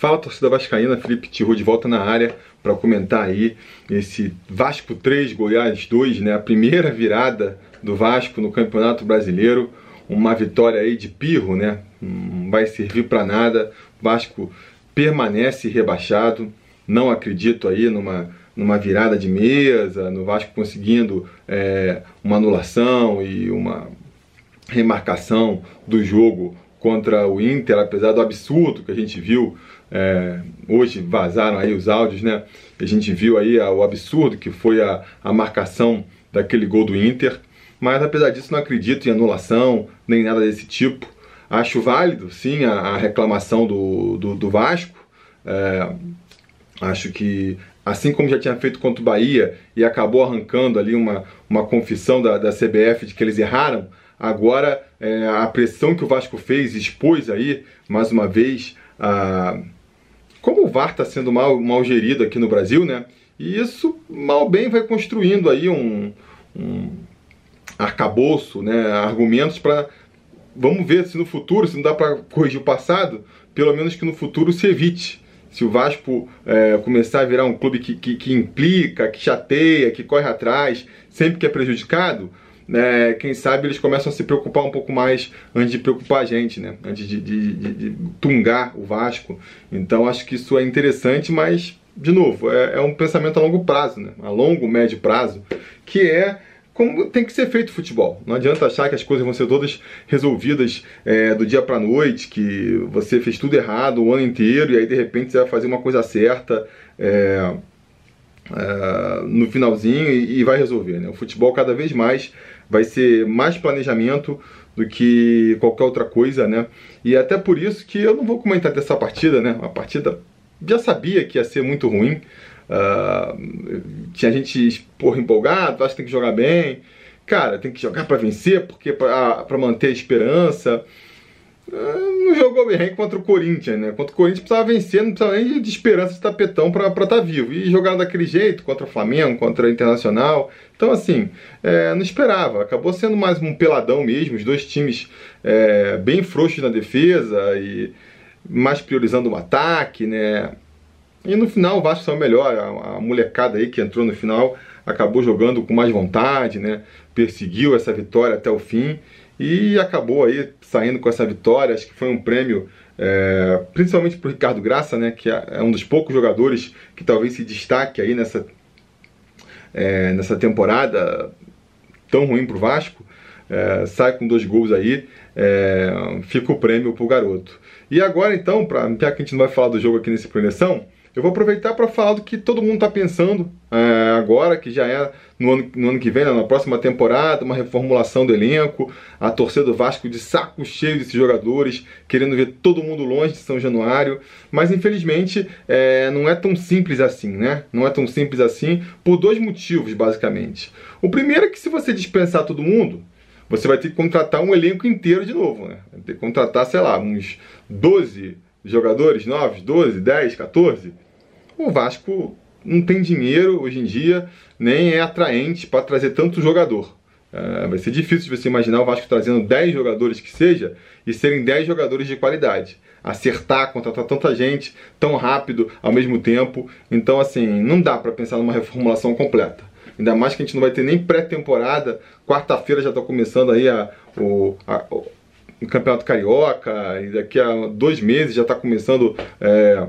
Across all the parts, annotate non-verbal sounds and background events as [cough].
Fala torcida vascaína, Felipe Tiru de volta na área para comentar aí esse Vasco 3, Goiás 2, né? A primeira virada do Vasco no Campeonato Brasileiro, uma vitória aí de pirro, né? Não vai servir para nada. Vasco permanece rebaixado. Não acredito aí numa numa virada de mesa, no Vasco conseguindo é, uma anulação e uma remarcação do jogo contra o Inter, apesar do absurdo que a gente viu é, hoje vazaram aí os áudios, né? A gente viu aí o absurdo que foi a, a marcação daquele gol do Inter. Mas apesar disso, não acredito em anulação, nem nada desse tipo. Acho válido, sim, a, a reclamação do, do, do Vasco. É, acho que, assim como já tinha feito contra o Bahia e acabou arrancando ali uma, uma confissão da, da CBF de que eles erraram, agora é, a pressão que o Vasco fez expôs aí, mais uma vez, a como o VAR está sendo mal, mal gerido aqui no Brasil, né? E isso mal bem vai construindo aí um, um arcabouço, né? Argumentos para vamos ver se no futuro, se não dá para corrigir o passado, pelo menos que no futuro se evite. Se o Vasco é, começar a virar um clube que, que, que implica, que chateia, que corre atrás, sempre que é prejudicado, né, quem sabe eles começam a se preocupar um pouco mais antes de preocupar a gente, né? Antes de, de, de, de tungar o Vasco. Então acho que isso é interessante, mas, de novo, é, é, um pensamento a longo prazo, né? A longo, médio prazo, que é como tem que ser feito o futebol. Não adianta achar que as coisas vão ser todas resolvidas é, do dia para noite, que você fez tudo errado o ano inteiro e aí de repente você vai fazer uma coisa certa. É, é, no finalzinho e, e, vai resolver. Né? O futebol cada vez mais vai ser mais planejamento do que qualquer outra coisa, né? E até por isso que eu não vou comentar dessa partida, né? A partida já sabia que ia ser muito ruim. Uh, tinha gente porra, empolgado, acho que tem que jogar bem. Cara, tem que jogar para vencer, porque para manter a esperança. Não jogou bem contra o Corinthians, né? Contra o Corinthians precisava vencer, não precisava nem de esperança de tapetão para estar tá vivo. E jogar daquele jeito contra o Flamengo, contra o Internacional. Então, assim, é, não esperava. Acabou sendo mais um peladão mesmo. Os dois times é, bem frouxos na defesa e mais priorizando o ataque, né? E no final o Vasco saiu melhor. A, a molecada aí que entrou no final acabou jogando com mais vontade, né? Perseguiu essa vitória até o fim e acabou aí saindo com essa vitória. Acho que foi um prêmio, é, principalmente para o Ricardo Graça, né, que é, é um dos poucos jogadores que talvez se destaque aí nessa, é, nessa temporada tão ruim para o Vasco. É, sai com dois gols aí, é, fica o prêmio para o garoto. E agora então, para que a gente não vai falar do jogo aqui nesse preleção, eu vou aproveitar para falar do que todo mundo está pensando é, agora, que já é no ano, no ano que vem, né, na próxima temporada, uma reformulação do elenco, a torcida do Vasco de saco cheio desses jogadores, querendo ver todo mundo longe de São Januário, mas infelizmente é, não é tão simples assim, né? Não é tão simples assim por dois motivos, basicamente. O primeiro é que se você dispensar todo mundo, você vai ter que contratar um elenco inteiro de novo, né? Vai ter que contratar, sei lá, uns 12 jogadores novos, 12, 10, 14, o Vasco não tem dinheiro hoje em dia, nem é atraente para trazer tanto jogador. É, vai ser difícil você imaginar o Vasco trazendo 10 jogadores que seja e serem 10 jogadores de qualidade. Acertar, contratar tanta gente tão rápido ao mesmo tempo. Então, assim, não dá para pensar numa reformulação completa. Ainda mais que a gente não vai ter nem pré-temporada. Quarta-feira já está começando aí a, o, a, no Campeonato Carioca, e daqui a dois meses já está começando é,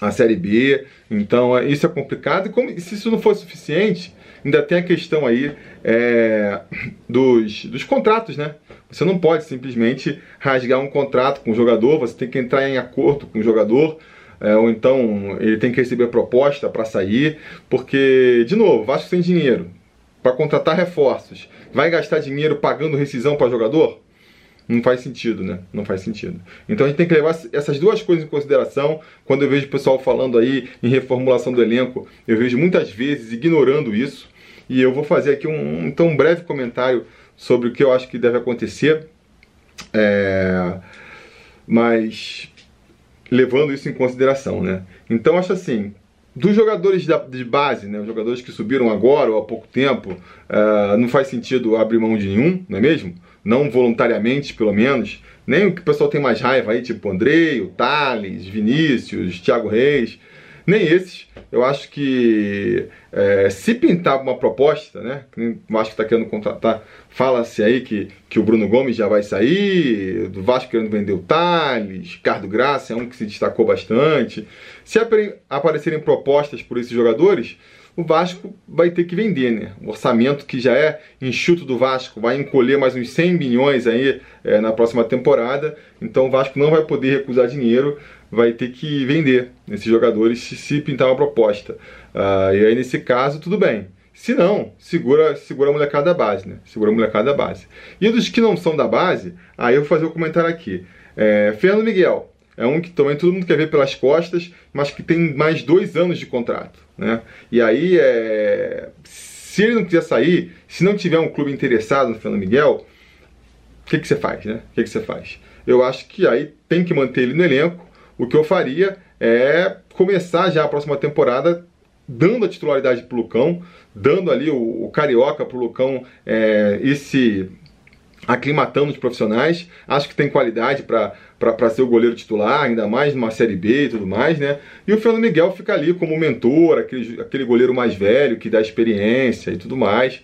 a Série B. Então é, isso é complicado. E como, se isso não for suficiente, ainda tem a questão aí é, dos, dos contratos, né? Você não pode simplesmente rasgar um contrato com o jogador, você tem que entrar em acordo com o jogador. É, ou então ele tem que receber proposta para sair, porque, de novo, Vasco sem dinheiro para contratar reforços, vai gastar dinheiro pagando rescisão para jogador? Não faz sentido, né? Não faz sentido. Então a gente tem que levar essas duas coisas em consideração. Quando eu vejo o pessoal falando aí em reformulação do elenco, eu vejo muitas vezes ignorando isso. E eu vou fazer aqui um, então, um breve comentário sobre o que eu acho que deve acontecer. É... Mas levando isso em consideração, né? Então acho assim, dos jogadores de base, né, os jogadores que subiram agora ou há pouco tempo, uh, não faz sentido abrir mão de nenhum, não é mesmo? Não voluntariamente pelo menos, nem o que o pessoal tem mais raiva aí, tipo Andrei, o Thales, Vinícius, Thiago Reis, nem esses. Eu acho que é, se pintar uma proposta, né? O Vasco está querendo contratar, fala-se aí que, que o Bruno Gomes já vai sair, do Vasco querendo vender o Thales, Ricardo Graça é um que se destacou bastante. Se aparecerem propostas por esses jogadores, o Vasco vai ter que vender, né? O orçamento que já é enxuto do Vasco vai encolher mais uns 100 milhões aí é, na próxima temporada, então o Vasco não vai poder recusar dinheiro, vai ter que vender esses jogadores se pintar uma proposta. Uh, e aí nesse caso, tudo bem. Se não, segura, segura a molecada da base, né? Segura a molecada da base. E dos que não são da base, aí eu vou fazer o um comentário aqui. É, Fernando Miguel, é um que também todo mundo quer ver pelas costas, mas que tem mais dois anos de contrato. Né? E aí, é... se ele não quiser sair, se não tiver um clube interessado no Fernando Miguel, o que, que você faz? Né? O que, que você faz? Eu acho que aí tem que manter ele no elenco. O que eu faria é começar já a próxima temporada dando a titularidade para o Lucão, dando ali o, o Carioca para o Lucão é, esse aclimatando os profissionais. Acho que tem qualidade para ser o goleiro titular, ainda mais numa Série B e tudo mais, né? E o Fernando Miguel fica ali como mentor, aquele, aquele goleiro mais velho que dá experiência e tudo mais.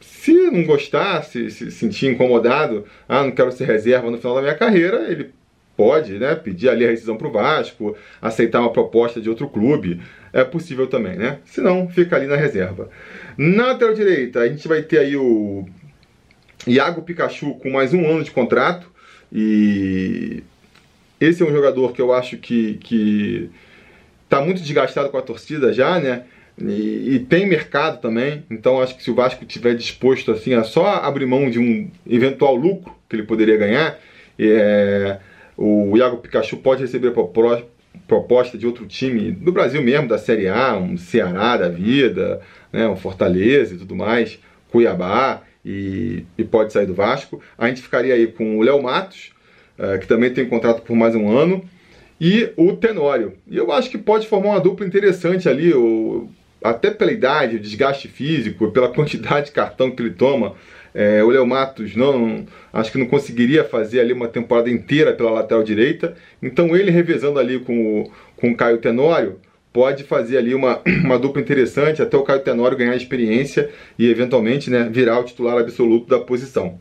Se não gostar, se, se sentir incomodado, ah, não quero ser reserva no final da minha carreira, ele pode né, pedir ali a rescisão para o Vasco, aceitar uma proposta de outro clube. É possível também, né? Se não, fica ali na reserva. Na lateral direita, a gente vai ter aí o Iago Pikachu com mais um ano de contrato. E esse é um jogador que eu acho que, que tá muito desgastado com a torcida já, né? E, e, tem mercado também, então acho que se o Vasco tiver disposto assim a só abrir mão de um eventual lucro que ele poderia ganhar, é, o Iago Pikachu pode receber proposta de outro time do Brasil mesmo, da Série A, um Ceará da vida, né, um Fortaleza e tudo mais, Cuiabá e, e pode sair do Vasco. A gente ficaria aí com o Léo Matos, uh, que também tem contrato por mais um ano, e o Tenório. E eu acho que pode formar uma dupla interessante ali, o, até pela idade, o desgaste físico, pela [laughs] quantidade de cartão que ele toma. É, o Léo Matos não, acho que não conseguiria fazer ali uma temporada inteira pela lateral direita. Então ele revezando ali com o, com o Caio Tenório, pode fazer ali uma, [clears throat] uma dupla interessante, até o Caio Tenório ganhar experiência e eventualmente né, virar o titular absoluto da posição.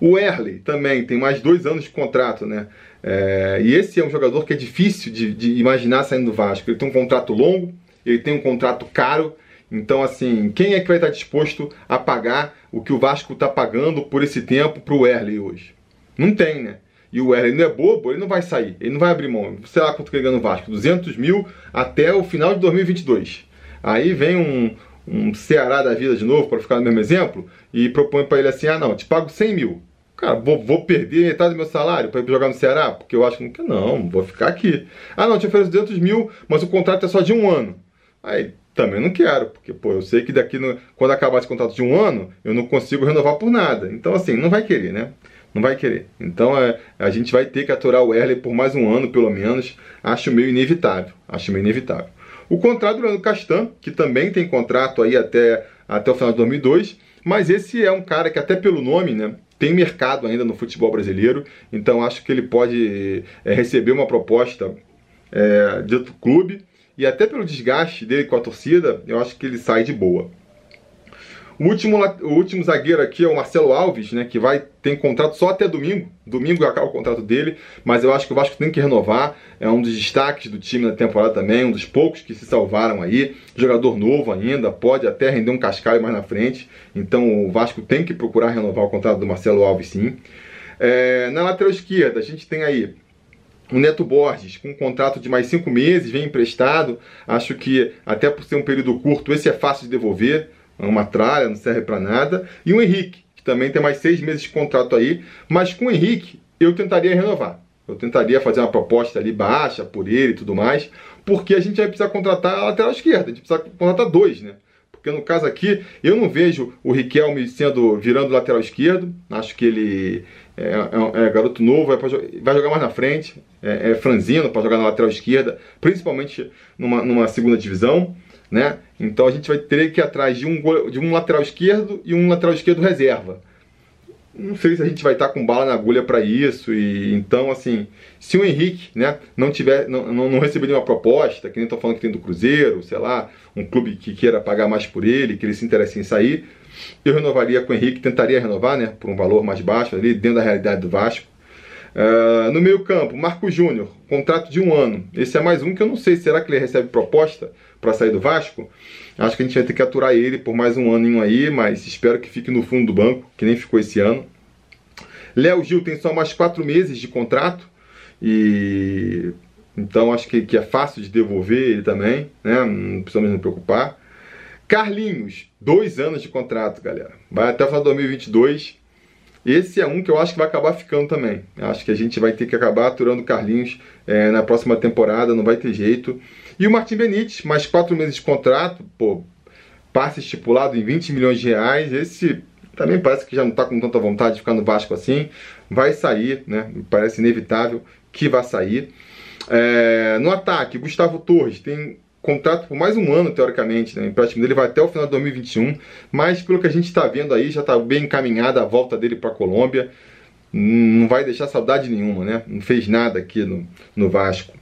O Erley também tem mais dois anos de contrato, né? É, e esse é um jogador que é difícil de, de, imaginar saindo do Vasco. Ele tem um contrato longo, ele tem um contrato caro. Então, assim, quem é que vai estar disposto a pagar o que o Vasco está pagando por esse tempo para o Erley hoje? Não tem, né? E o Wesley não é bobo, ele não vai sair, ele não vai abrir mão. Sei lá quanto que ele ganha no Vasco, 200 mil até o final de 2022. Aí vem um, um Ceará da vida de novo, para ficar no mesmo exemplo, e propõe para ele assim: ah, não, te pago 100 mil. Cara, vou, vou perder metade do meu salário para ir jogar no Ceará? Porque eu acho que não, vou ficar aqui. Ah, não, te ofereço 200 mil, mas o contrato é só de um ano. Aí também não quero, porque pô, eu sei que daqui, no, quando acabar esse contrato de um ano, eu não consigo renovar por nada. Então, assim, não vai querer, né? Não vai querer. Então é, a gente vai ter que aturar o Erle por mais um ano, pelo menos. Acho meio inevitável. Acho meio inevitável. O contrato do Leandro Castan, que também tem contrato aí até, até o final de 2002, mas esse é um cara que até pelo nome, né, tem mercado ainda no futebol brasileiro, então acho que ele pode é, receber uma proposta é, de outro clube e até pelo desgaste dele com a torcida, eu acho que ele sai de boa. O último, o último zagueiro aqui é o Marcelo Alves, né? Que vai ter contrato só até domingo. Domingo acaba o contrato dele, mas eu acho que o Vasco tem que renovar. É um dos destaques do time na temporada também, um dos poucos que se salvaram aí. Jogador novo ainda, pode até render um cascalho mais na frente. Então o Vasco tem que procurar renovar o contrato do Marcelo Alves, sim. É, na lateral esquerda, a gente tem aí o Neto Borges, com um contrato de mais cinco meses, vem emprestado. Acho que, até por ser um período curto, esse é fácil de devolver uma tralha, não serve para nada. E o Henrique, que também tem mais seis meses de contrato aí, mas com o Henrique eu tentaria renovar. Eu tentaria fazer uma proposta ali baixa por ele e tudo mais, porque a gente vai precisar contratar a lateral esquerda, a gente precisa contratar dois, né? Porque no caso aqui, eu não vejo o Riquelme sendo virando lateral esquerdo. Acho que ele é, é, é garoto novo, vai jogar mais na frente, é, é franzino para jogar na lateral esquerda, principalmente numa, numa segunda divisão né? Então a gente vai ter que ir atrás de um, de um lateral esquerdo e um lateral esquerdo reserva. não sei se a gente vai estar com bala na agulha para isso. E então, assim, se o Henrique, né, não tiver, não, não, não receber nenhuma proposta, que nem estou falando que tem do Cruzeiro, sei lá, um clube que queira pagar mais por ele, que ele se interesse em sair, eu renovaria com o Henrique, tentaria renovar, né, por um valor mais baixo ali, dentro da realidade do Vasco. Uh, no meio campo, Marco Júnior, contrato de um ano. Esse é mais um que eu não sei, será que ele recebe proposta para sair do Vasco? Acho que a gente vai ter que aturar ele por mais um aninho aí, mas espero que fique no fundo do banco, que nem ficou esse ano. Léo Gil tem só mais quatro meses de contrato e então acho que, que é fácil de devolver ele também, né? Não precisamos nos preocupar. Carlinhos, dois anos de contrato, galera. Vai até o final de 2022. Esse é um que eu acho que vai acabar ficando também. Acho que a gente vai ter que acabar aturando Carlinhos é, na próxima temporada, não vai ter jeito. E o Martin Benítez, mais quatro meses de contrato, pô, passe estipulado em 20 milhões de reais. Esse também parece que já não está com tanta vontade de ficar no Vasco assim. Vai sair, né? Parece inevitável que vai sair. É, no ataque, Gustavo Torres tem contrato por mais um ano, teoricamente, né? O empréstimo dele vai até o final de 2021, mas pelo que a gente está vendo aí, já está bem encaminhada a volta dele para a Colômbia. Não vai deixar saudade nenhuma, né? Não fez nada aqui no, no Vasco.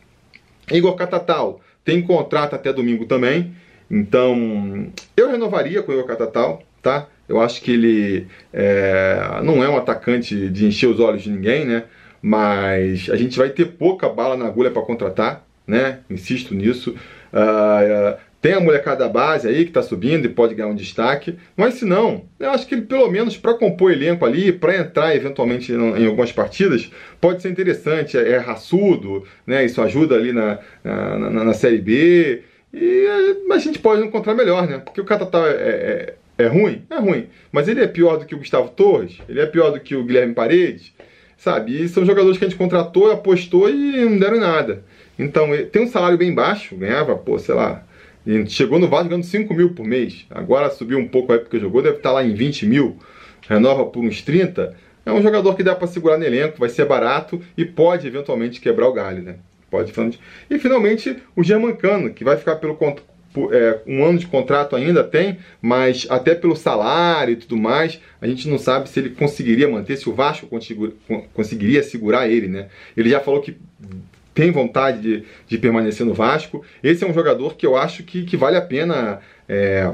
Igor Catatal tem contrato até domingo também, então eu renovaria com o Igor Catatal, tá? Eu acho que ele é, não é um atacante de encher os olhos de ninguém, né? Mas a gente vai ter pouca bala na agulha para contratar, né? Insisto nisso. Uh, tem a molecada da base aí que está subindo e pode ganhar um destaque, mas se não, eu acho que ele pelo menos para compor elenco ali, para entrar eventualmente em algumas partidas, pode ser interessante, é, é raçudo, né? Isso ajuda ali na, na, na, na Série B, e a gente pode encontrar melhor, né? Porque o Catatá é, é, é ruim? É ruim. Mas ele é pior do que o Gustavo Torres? Ele é pior do que o Guilherme Paredes? Sabe? E são jogadores que a gente contratou, apostou e não deram nada. Então, tem um salário bem baixo, ganhava, pô, sei lá. Chegou no Vasco ganhando 5 mil por mês. Agora subiu um pouco a época que jogou, deve estar lá em 20 mil. Renova por uns 30. É um jogador que dá para segurar no elenco, vai ser barato e pode eventualmente quebrar o galho, né? Pode. E finalmente o Germancano, que vai ficar pelo é, um ano de contrato ainda tem, mas até pelo salário e tudo mais, a gente não sabe se ele conseguiria manter, se o Vasco conseguiria segurar ele, né? Ele já falou que tem vontade de, de permanecer no Vasco. Esse é um jogador que eu acho que, que vale a pena é,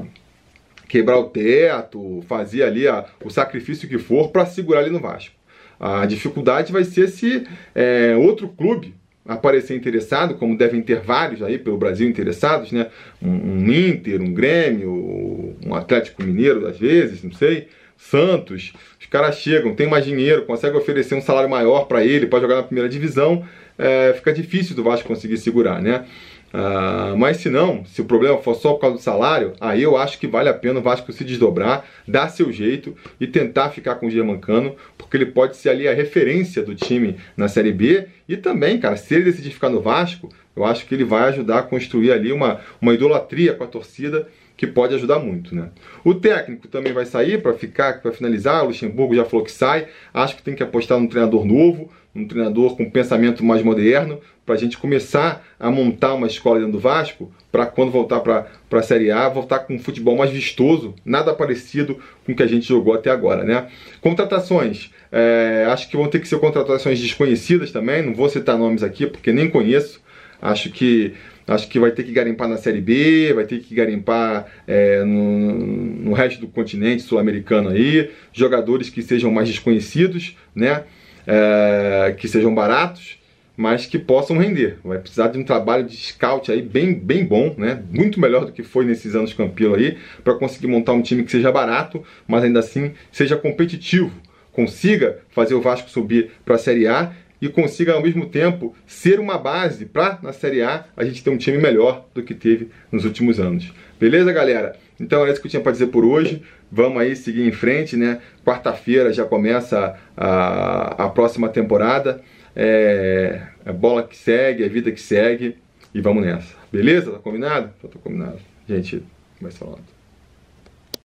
quebrar o teto, fazer ali a, o sacrifício que for para segurar ele no Vasco. A dificuldade vai ser se é, outro clube aparecer interessado, como devem ter vários aí pelo Brasil interessados, né? Um, um, Inter, um Grêmio, um Atlético Mineiro às vezes, não sei, Santos. Os caras chegam, tem mais dinheiro, conseguem oferecer um salário maior para ele, para jogar na primeira divisão, é, fica difícil do Vasco conseguir segurar, né? Uh, mas se não, se o problema for só por causa do salário, aí eu acho que vale a pena o Vasco se desdobrar, dar seu jeito e tentar ficar com o Germancano, porque ele pode ser ali a referência do time na Série B. E também, cara, se ele decidir ficar no Vasco, eu acho que ele vai ajudar a construir ali uma, uma idolatria com a torcida que pode ajudar muito, né? O técnico também vai sair para ficar, para finalizar. O Luxemburgo já falou que sai. Acho que tem que apostar num treinador novo, um treinador com pensamento mais moderno, para a gente começar a montar uma escola dentro do Vasco, para quando voltar para a Série A, voltar com um futebol mais vistoso, nada parecido com o que a gente jogou até agora, né? Contratações, é, acho que vão ter que ser contratações desconhecidas também, não vou citar nomes aqui porque nem conheço. Acho que acho que vai ter que garimpar na Série B, vai ter que garimpar é, no, no resto do continente sul-americano aí, jogadores que sejam mais desconhecidos, né? É, que sejam baratos mas que possam render. Vai precisar de um trabalho de scout aí bem, bem bom, né? Muito melhor do que foi nesses anos Campilo aí, para conseguir montar um time que seja barato, mas ainda assim seja competitivo, consiga fazer o Vasco subir para a Série A e consiga ao mesmo tempo ser uma base para na Série A a gente ter um time melhor do que teve nos últimos anos. Beleza, galera? Então é isso que eu tinha para dizer por hoje. Vamos aí seguir em frente, né? Quarta-feira já começa a, a próxima temporada é, é bola que segue, é vida que segue e vamos nessa. Beleza? Tá combinado? Então tá combinado. Gente, vai falando.